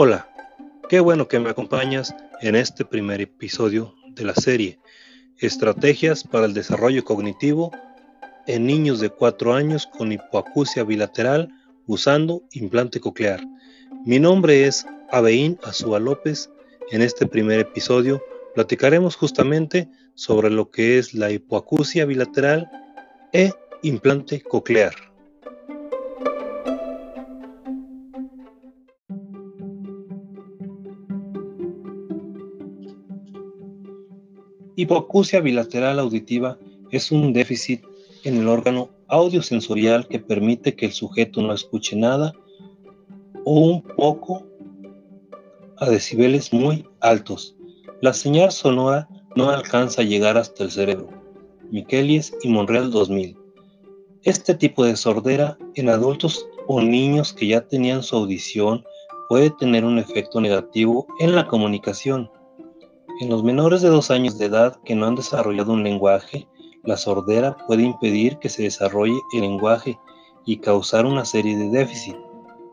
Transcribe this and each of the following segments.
Hola, qué bueno que me acompañas en este primer episodio de la serie Estrategias para el Desarrollo Cognitivo en niños de 4 años con hipoacusia bilateral usando implante coclear. Mi nombre es Abeín Azúa López. En este primer episodio platicaremos justamente sobre lo que es la hipoacusia bilateral e implante coclear. Hipoacusia bilateral auditiva es un déficit en el órgano audiosensorial que permite que el sujeto no escuche nada o un poco a decibeles muy altos. La señal sonora no alcanza a llegar hasta el cerebro. Miquelis y Monreal 2000. Este tipo de sordera en adultos o niños que ya tenían su audición puede tener un efecto negativo en la comunicación en los menores de dos años de edad que no han desarrollado un lenguaje, la sordera puede impedir que se desarrolle el lenguaje y causar una serie de déficits,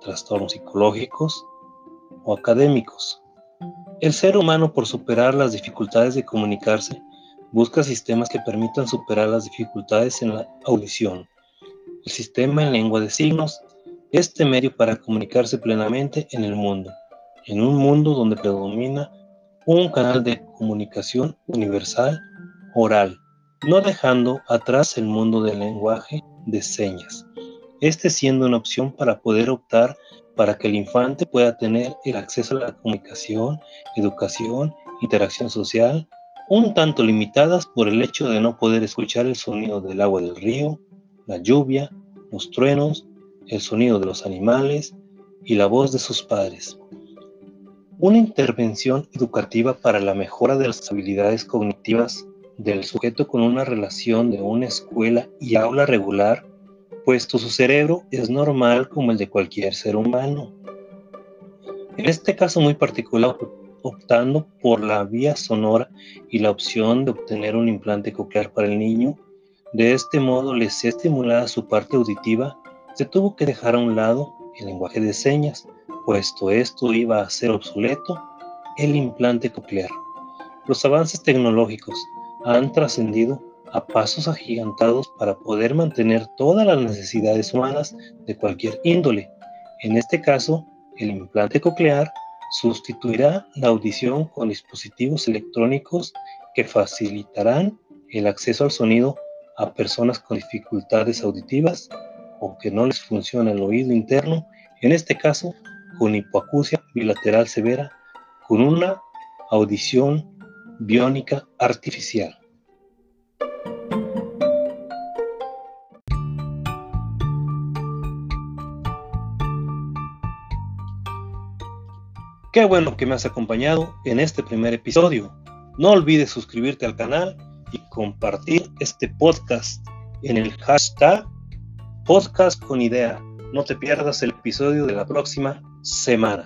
trastornos psicológicos o académicos. El ser humano, por superar las dificultades de comunicarse, busca sistemas que permitan superar las dificultades en la audición. El sistema en lengua de signos es este medio para comunicarse plenamente en el mundo, en un mundo donde predomina un canal de comunicación universal oral, no dejando atrás el mundo del lenguaje de señas, este siendo una opción para poder optar para que el infante pueda tener el acceso a la comunicación, educación, interacción social, un tanto limitadas por el hecho de no poder escuchar el sonido del agua del río, la lluvia, los truenos, el sonido de los animales y la voz de sus padres. Una intervención educativa para la mejora de las habilidades cognitivas del sujeto con una relación de una escuela y aula regular, puesto su cerebro es normal como el de cualquier ser humano. En este caso muy particular, optando por la vía sonora y la opción de obtener un implante coclear para el niño, de este modo les estimulada su parte auditiva, se tuvo que dejar a un lado el lenguaje de señas puesto esto iba a ser obsoleto, el implante coclear. Los avances tecnológicos han trascendido a pasos agigantados para poder mantener todas las necesidades humanas de cualquier índole. En este caso, el implante coclear sustituirá la audición con dispositivos electrónicos que facilitarán el acceso al sonido a personas con dificultades auditivas o que no les funciona el oído interno, en este caso con hipoacusia bilateral severa, con una audición biónica artificial. Qué bueno que me has acompañado en este primer episodio. No olvides suscribirte al canal y compartir este podcast en el hashtag podcast con idea. No te pierdas el episodio de la próxima semana.